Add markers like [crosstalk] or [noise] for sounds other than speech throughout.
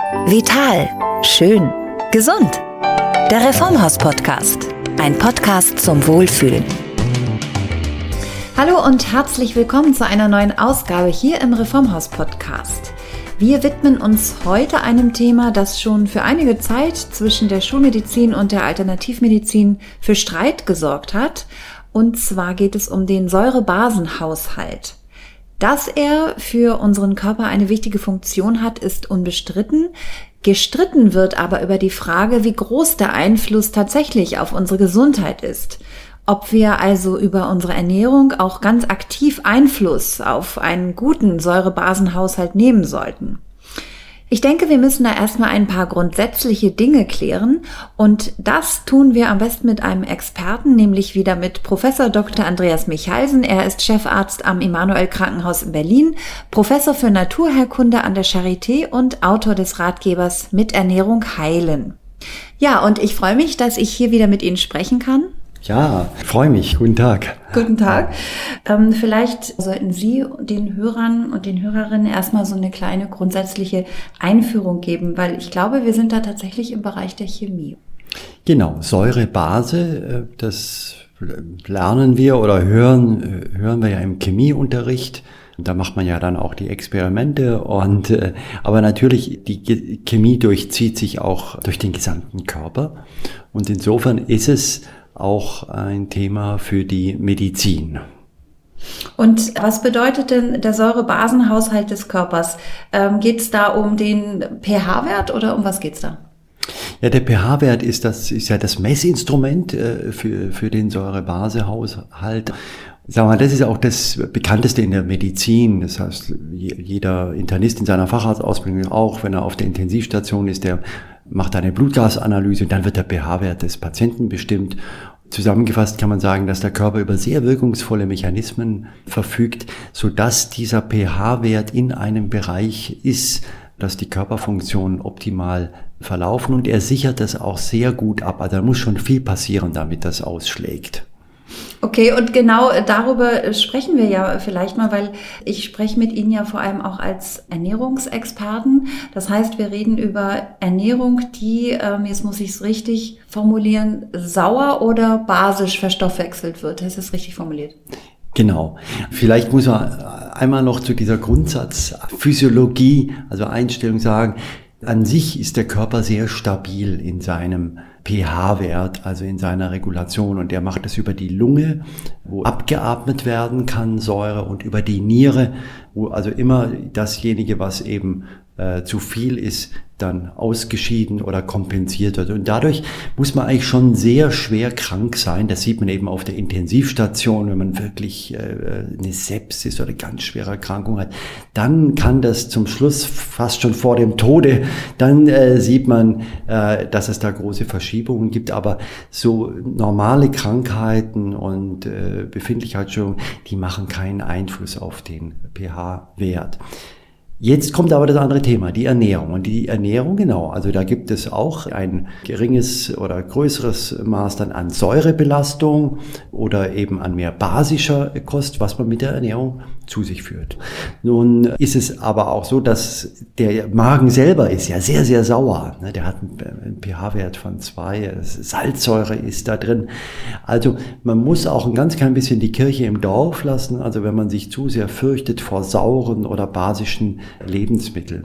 Vital. Schön. Gesund. Der Reformhaus-Podcast. Ein Podcast zum Wohlfühlen. Hallo und herzlich willkommen zu einer neuen Ausgabe hier im Reformhaus-Podcast. Wir widmen uns heute einem Thema, das schon für einige Zeit zwischen der Schulmedizin und der Alternativmedizin für Streit gesorgt hat. Und zwar geht es um den Säurebasenhaushalt. Dass er für unseren Körper eine wichtige Funktion hat, ist unbestritten. Gestritten wird aber über die Frage, wie groß der Einfluss tatsächlich auf unsere Gesundheit ist. Ob wir also über unsere Ernährung auch ganz aktiv Einfluss auf einen guten Säurebasenhaushalt nehmen sollten. Ich denke, wir müssen da erstmal ein paar grundsätzliche Dinge klären und das tun wir am besten mit einem Experten, nämlich wieder mit Professor Dr. Andreas Michalsen. Er ist Chefarzt am Immanuel Krankenhaus in Berlin, Professor für Naturheilkunde an der Charité und Autor des Ratgebers Mit Ernährung heilen. Ja, und ich freue mich, dass ich hier wieder mit Ihnen sprechen kann. Ja, freue mich. Guten Tag. Guten Tag. Ähm, vielleicht sollten Sie den Hörern und den Hörerinnen erstmal so eine kleine grundsätzliche Einführung geben, weil ich glaube, wir sind da tatsächlich im Bereich der Chemie. Genau, Säurebase, äh, das lernen wir oder hören, hören wir ja im Chemieunterricht. Da macht man ja dann auch die Experimente und äh, aber natürlich die Chemie durchzieht sich auch durch den gesamten Körper und insofern ist es auch ein Thema für die Medizin. Und was bedeutet denn der Säurebasenhaushalt des Körpers? Ähm, geht es da um den pH-Wert oder um was geht es da? Ja, der pH-Wert ist das ist ja das Messinstrument äh, für für den Säurebasehaushalt. Sag mal, das ist auch das bekannteste in der Medizin. Das heißt, jeder Internist in seiner Facharztausbildung auch, wenn er auf der Intensivstation ist, der macht eine Blutgasanalyse, dann wird der pH-Wert des Patienten bestimmt Zusammengefasst kann man sagen, dass der Körper über sehr wirkungsvolle Mechanismen verfügt, so dass dieser pH-Wert in einem Bereich ist, dass die Körperfunktionen optimal verlaufen und er sichert das auch sehr gut ab. Also da muss schon viel passieren, damit das ausschlägt. Okay, und genau darüber sprechen wir ja vielleicht mal, weil ich spreche mit Ihnen ja vor allem auch als Ernährungsexperten. Das heißt, wir reden über Ernährung, die, ähm, jetzt muss ich es richtig formulieren, sauer oder basisch verstoffwechselt wird. Das ist richtig formuliert. Genau. Vielleicht muss man einmal noch zu dieser Grundsatzphysiologie, also Einstellung sagen, an sich ist der Körper sehr stabil in seinem pH-Wert, also in seiner Regulation. Und der macht es über die Lunge, wo abgeatmet werden kann, Säure, und über die Niere, also immer dasjenige, was eben äh, zu viel ist, dann ausgeschieden oder kompensiert wird. Und dadurch muss man eigentlich schon sehr schwer krank sein. Das sieht man eben auf der Intensivstation, wenn man wirklich äh, eine Sepsis oder ganz schwere Erkrankung hat. Dann kann das zum Schluss fast schon vor dem Tode, dann äh, sieht man, äh, dass es da große Verschiebungen gibt. Aber so normale Krankheiten und äh, Befindlichkeitsstörungen, die machen keinen Einfluss auf den pH-Wert. Jetzt kommt aber das andere Thema, die Ernährung. Und die Ernährung, genau, also da gibt es auch ein geringes oder größeres Maß dann an Säurebelastung oder eben an mehr basischer Kost, was man mit der Ernährung zu sich führt. Nun ist es aber auch so, dass der Magen selber ist ja sehr, sehr sauer. Ne? Der hat einen pH-Wert von zwei, Salzsäure ist da drin. Also man muss auch ein ganz klein bisschen die Kirche im Dorf lassen. Also wenn man sich zu sehr fürchtet vor sauren oder basischen Lebensmittel.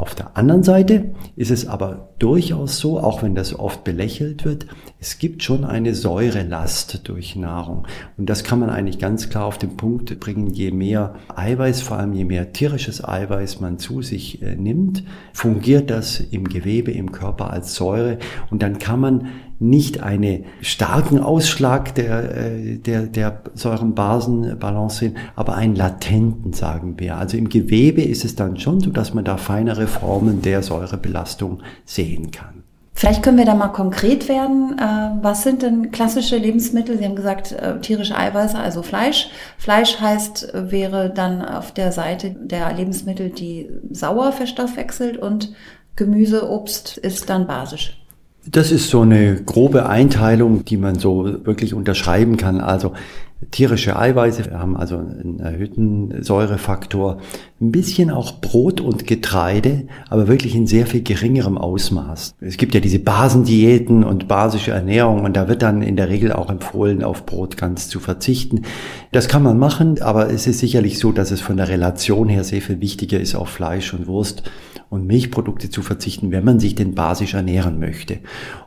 Auf der anderen Seite ist es aber durchaus so, auch wenn das oft belächelt wird, es gibt schon eine Säurelast durch Nahrung. Und das kann man eigentlich ganz klar auf den Punkt bringen, je mehr Eiweiß, vor allem je mehr tierisches Eiweiß man zu sich äh, nimmt, fungiert das im Gewebe, im Körper als Säure. Und dann kann man nicht einen starken Ausschlag der, äh, der, der Säurenbasenbalance sehen, aber einen latenten, sagen wir. Also im Gewebe ist es dann schon so, dass man da feinere Formen der Säurebelastung sehen kann. Vielleicht können wir da mal konkret werden. Äh, was sind denn klassische Lebensmittel? Sie haben gesagt, äh, tierische Eiweiße, also Fleisch. Fleisch heißt, wäre dann auf der Seite der Lebensmittel, die sauer verstoffwechselt und Gemüse, Obst ist dann basisch. Das ist so eine grobe Einteilung, die man so wirklich unterschreiben kann. Also tierische Eiweiße, haben also einen erhöhten Säurefaktor, ein bisschen auch Brot und Getreide, aber wirklich in sehr viel geringerem Ausmaß. Es gibt ja diese Basendiäten und basische Ernährung und da wird dann in der Regel auch empfohlen, auf Brot ganz zu verzichten. Das kann man machen, aber es ist sicherlich so, dass es von der Relation her sehr viel wichtiger ist, auf Fleisch und Wurst und Milchprodukte zu verzichten, wenn man sich denn basisch ernähren möchte.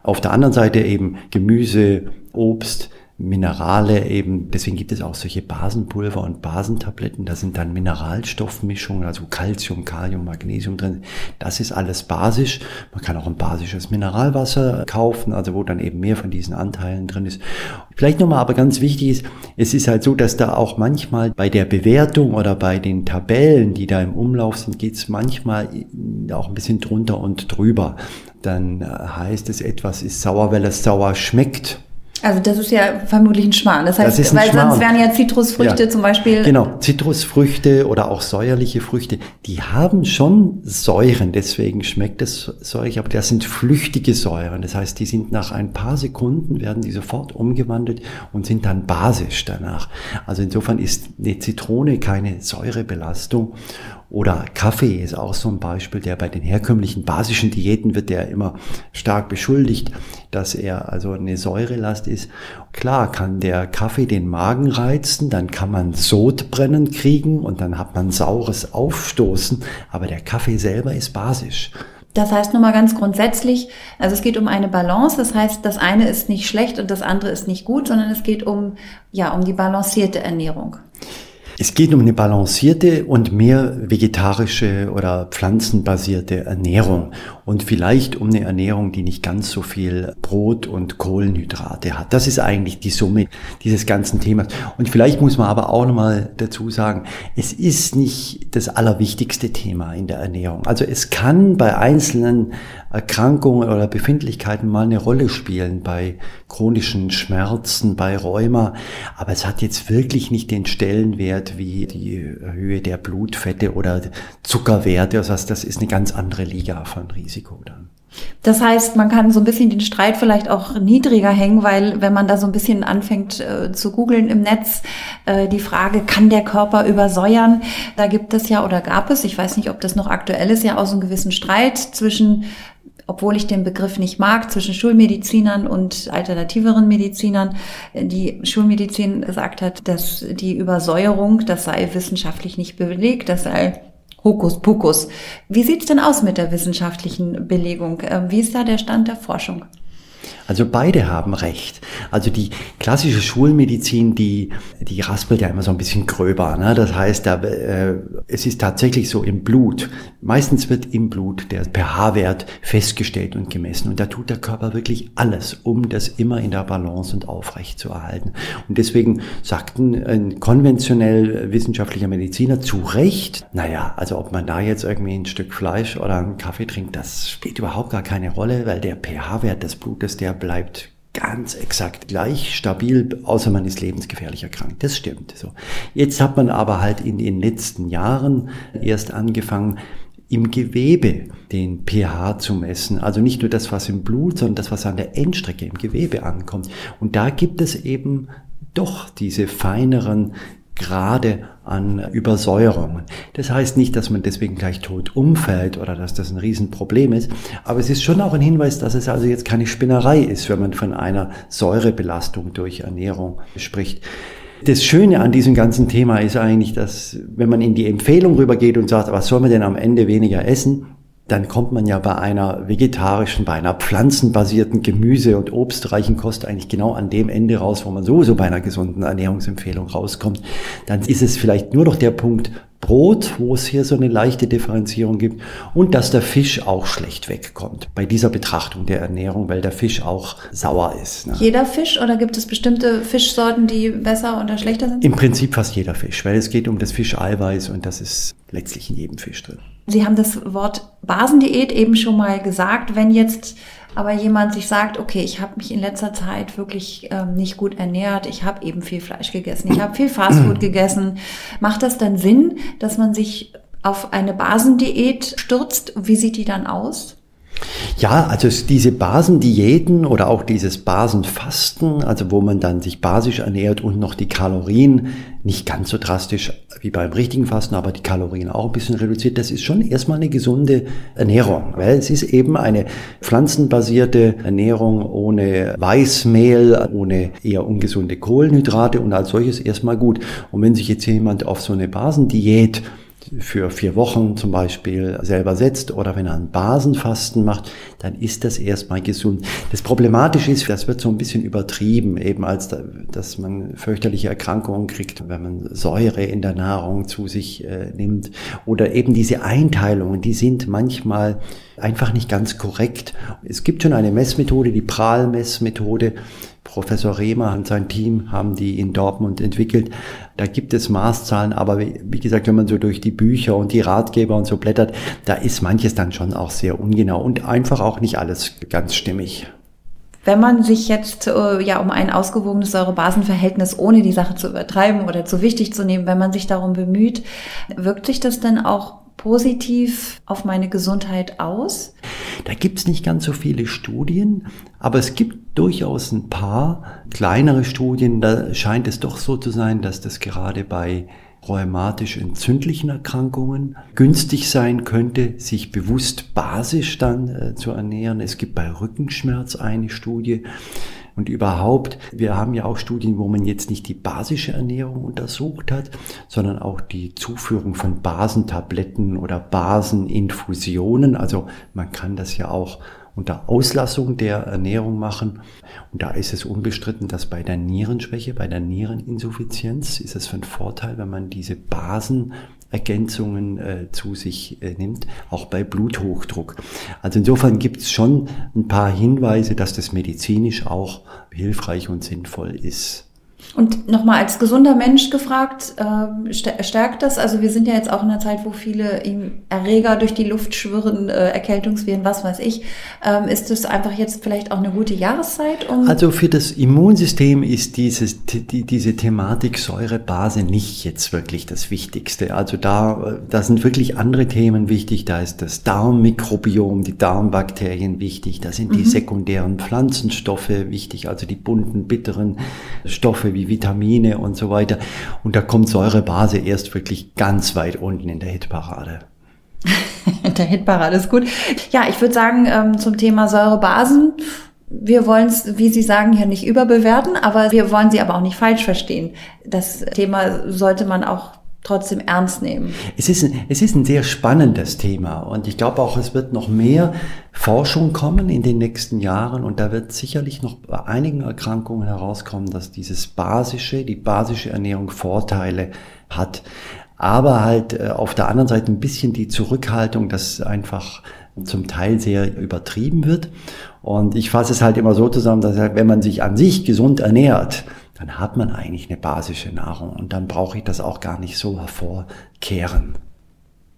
Auf der anderen Seite eben Gemüse, Obst, Minerale eben, deswegen gibt es auch solche Basenpulver und Basentabletten, da sind dann Mineralstoffmischungen, also Calcium, Kalium, Magnesium drin. Das ist alles basisch. Man kann auch ein basisches Mineralwasser kaufen, also wo dann eben mehr von diesen Anteilen drin ist. Vielleicht nochmal aber ganz wichtig ist, es ist halt so, dass da auch manchmal bei der Bewertung oder bei den Tabellen, die da im Umlauf sind, geht es manchmal auch ein bisschen drunter und drüber. Dann äh, heißt es, etwas ist sauer, weil es sauer schmeckt. Also das ist ja vermutlich ein Schmarrn. Das heißt, das weil Schmarrn. sonst wären ja Zitrusfrüchte ja. zum Beispiel. Genau, Zitrusfrüchte oder auch säuerliche Früchte, die haben schon Säuren, deswegen schmeckt es säurig, aber das sind flüchtige Säuren. Das heißt, die sind nach ein paar Sekunden, werden die sofort umgewandelt und sind dann basisch danach. Also insofern ist eine Zitrone keine Säurebelastung. Oder Kaffee ist auch so ein Beispiel, der bei den herkömmlichen basischen Diäten wird der immer stark beschuldigt, dass er also eine Säurelast ist. Klar kann der Kaffee den Magen reizen, dann kann man Sodbrennen kriegen und dann hat man saures Aufstoßen, aber der Kaffee selber ist basisch. Das heißt nur mal ganz grundsätzlich, also es geht um eine Balance, das heißt, das eine ist nicht schlecht und das andere ist nicht gut, sondern es geht um, ja, um die balancierte Ernährung. Es geht um eine balancierte und mehr vegetarische oder pflanzenbasierte Ernährung und vielleicht um eine Ernährung, die nicht ganz so viel Brot und Kohlenhydrate hat. Das ist eigentlich die Summe dieses ganzen Themas. Und vielleicht muss man aber auch nochmal dazu sagen, es ist nicht das allerwichtigste Thema in der Ernährung. Also es kann bei einzelnen Erkrankungen oder Befindlichkeiten mal eine Rolle spielen, bei chronischen Schmerzen, bei Rheuma. Aber es hat jetzt wirklich nicht den Stellenwert wie die Höhe der Blutfette oder Zuckerwerte. Das heißt, das ist eine ganz andere Liga von Risiko dann. Das heißt, man kann so ein bisschen den Streit vielleicht auch niedriger hängen, weil wenn man da so ein bisschen anfängt äh, zu googeln im Netz, äh, die Frage, kann der Körper übersäuern? Da gibt es ja oder gab es, ich weiß nicht, ob das noch aktuell ist, ja auch so einen gewissen Streit zwischen obwohl ich den Begriff nicht mag, zwischen Schulmedizinern und alternativeren Medizinern. Die Schulmedizin gesagt hat, dass die Übersäuerung, das sei wissenschaftlich nicht belegt, das sei Hokuspokus. Wie sieht's denn aus mit der wissenschaftlichen Belegung? Ähm, wie ist da der Stand der Forschung? Also beide haben recht. Also die klassische Schulmedizin, die, die raspelt ja immer so ein bisschen gröber. Ne? Das heißt, da, äh, es ist tatsächlich so im Blut. Meistens wird im Blut der pH-Wert festgestellt und gemessen. Und da tut der Körper wirklich alles, um das immer in der Balance und aufrecht zu erhalten. Und deswegen sagten ein konventionell wissenschaftlicher Mediziner zu Recht, naja, also ob man da jetzt irgendwie ein Stück Fleisch oder einen Kaffee trinkt, das spielt überhaupt gar keine Rolle, weil der pH-Wert des Blutes, der bleibt ganz exakt gleich stabil, außer man ist lebensgefährlich erkrankt. Das stimmt. So. Jetzt hat man aber halt in den letzten Jahren erst angefangen, im Gewebe den pH zu messen. Also nicht nur das, was im Blut, sondern das, was an der Endstrecke im Gewebe ankommt. Und da gibt es eben doch diese feineren Grade an Übersäuerungen. Das heißt nicht, dass man deswegen gleich tot umfällt oder dass das ein Riesenproblem ist, aber es ist schon auch ein Hinweis, dass es also jetzt keine Spinnerei ist, wenn man von einer Säurebelastung durch Ernährung spricht. Das Schöne an diesem ganzen Thema ist eigentlich, dass wenn man in die Empfehlung rübergeht und sagt, was soll man denn am Ende weniger essen, dann kommt man ja bei einer vegetarischen, bei einer pflanzenbasierten Gemüse- und obstreichen Kost eigentlich genau an dem Ende raus, wo man sowieso bei einer gesunden Ernährungsempfehlung rauskommt. Dann ist es vielleicht nur noch der Punkt Brot, wo es hier so eine leichte Differenzierung gibt und dass der Fisch auch schlecht wegkommt bei dieser Betrachtung der Ernährung, weil der Fisch auch sauer ist. Ne? Jeder Fisch oder gibt es bestimmte Fischsorten, die besser oder schlechter sind? Im Prinzip fast jeder Fisch, weil es geht um das Fischeiweiß und das ist letztlich in jedem Fisch drin. Sie haben das Wort Basendiät eben schon mal gesagt. Wenn jetzt aber jemand sich sagt, okay, ich habe mich in letzter Zeit wirklich ähm, nicht gut ernährt, ich habe eben viel Fleisch gegessen, ich habe viel Fastfood [clears throat] gegessen, macht das dann Sinn, dass man sich auf eine Basendiät stürzt? Wie sieht die dann aus? Ja, also diese Basendiäten oder auch dieses Basenfasten, also wo man dann sich basisch ernährt und noch die Kalorien nicht ganz so drastisch wie beim richtigen Fasten, aber die Kalorien auch ein bisschen reduziert, das ist schon erstmal eine gesunde Ernährung, weil es ist eben eine pflanzenbasierte Ernährung ohne Weißmehl, ohne eher ungesunde Kohlenhydrate und als solches erstmal gut. Und wenn sich jetzt jemand auf so eine Basendiät für vier Wochen zum Beispiel selber setzt oder wenn er ein Basenfasten macht, dann ist das erstmal gesund. Das Problematische ist, das wird so ein bisschen übertrieben, eben als dass man fürchterliche Erkrankungen kriegt, wenn man Säure in der Nahrung zu sich äh, nimmt oder eben diese Einteilungen, die sind manchmal einfach nicht ganz korrekt. Es gibt schon eine Messmethode, die Prahlmessmethode, Professor Rehmer und sein Team haben die in Dortmund entwickelt. Da gibt es Maßzahlen, aber wie, gesagt, wenn man so durch die Bücher und die Ratgeber und so blättert, da ist manches dann schon auch sehr ungenau und einfach auch nicht alles ganz stimmig. Wenn man sich jetzt äh, ja um ein ausgewogenes Säure-Basen-Verhältnis, ohne die Sache zu übertreiben oder zu wichtig zu nehmen, wenn man sich darum bemüht, wirkt sich das denn auch positiv auf meine Gesundheit aus? Da gibt es nicht ganz so viele Studien, aber es gibt durchaus ein paar kleinere Studien. Da scheint es doch so zu sein, dass das gerade bei rheumatisch entzündlichen Erkrankungen günstig sein könnte, sich bewusst basisch dann äh, zu ernähren. Es gibt bei Rückenschmerz eine Studie, und überhaupt, wir haben ja auch Studien, wo man jetzt nicht die basische Ernährung untersucht hat, sondern auch die Zuführung von Basentabletten oder Baseninfusionen. Also man kann das ja auch unter Auslassung der Ernährung machen. Und da ist es unbestritten, dass bei der Nierenschwäche, bei der Niereninsuffizienz ist es von Vorteil, wenn man diese Basen Ergänzungen äh, zu sich äh, nimmt, auch bei Bluthochdruck. Also insofern gibt es schon ein paar Hinweise, dass das medizinisch auch hilfreich und sinnvoll ist. Und nochmal als gesunder Mensch gefragt, äh, stärkt das? Also wir sind ja jetzt auch in einer Zeit, wo viele Erreger durch die Luft schwirren, äh, Erkältungsviren, was weiß ich. Ähm, ist das einfach jetzt vielleicht auch eine gute Jahreszeit? Um also für das Immunsystem ist dieses, die, diese Thematik Säurebase nicht jetzt wirklich das Wichtigste. Also da, da sind wirklich andere Themen wichtig. Da ist das Darmmikrobiom, die Darmbakterien wichtig. Da sind mhm. die sekundären Pflanzenstoffe wichtig, also die bunten, bitteren Stoffe wie Vitamine und so weiter. Und da kommt Säurebase erst wirklich ganz weit unten in der Hitparade. [laughs] der Hitparade ist gut. Ja, ich würde sagen, ähm, zum Thema Säurebasen, wir wollen es, wie Sie sagen, hier nicht überbewerten, aber wir wollen sie aber auch nicht falsch verstehen. Das Thema sollte man auch trotzdem ernst nehmen. Es ist, ein, es ist ein sehr spannendes Thema und ich glaube auch, es wird noch mehr Forschung kommen in den nächsten Jahren und da wird sicherlich noch bei einigen Erkrankungen herauskommen, dass dieses basische, die basische Ernährung Vorteile hat. Aber halt äh, auf der anderen Seite ein bisschen die Zurückhaltung, dass einfach zum Teil sehr übertrieben wird. Und ich fasse es halt immer so zusammen, dass halt, wenn man sich an sich gesund ernährt, dann hat man eigentlich eine basische Nahrung und dann brauche ich das auch gar nicht so hervorkehren.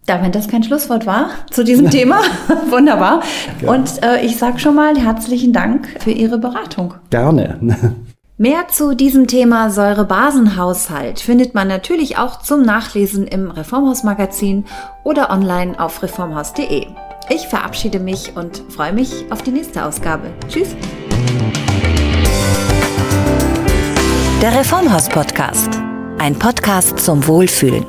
Da, wenn das kein Schlusswort war zu diesem [laughs] Thema, [laughs] wunderbar. Ja. Und äh, ich sage schon mal herzlichen Dank für Ihre Beratung. Gerne. [laughs] Mehr zu diesem Thema Säurebasenhaushalt findet man natürlich auch zum Nachlesen im Reformhaus-Magazin oder online auf reformhaus.de. Ich verabschiede mich und freue mich auf die nächste Ausgabe. Tschüss. Der Reformhaus Podcast. Ein Podcast zum Wohlfühlen.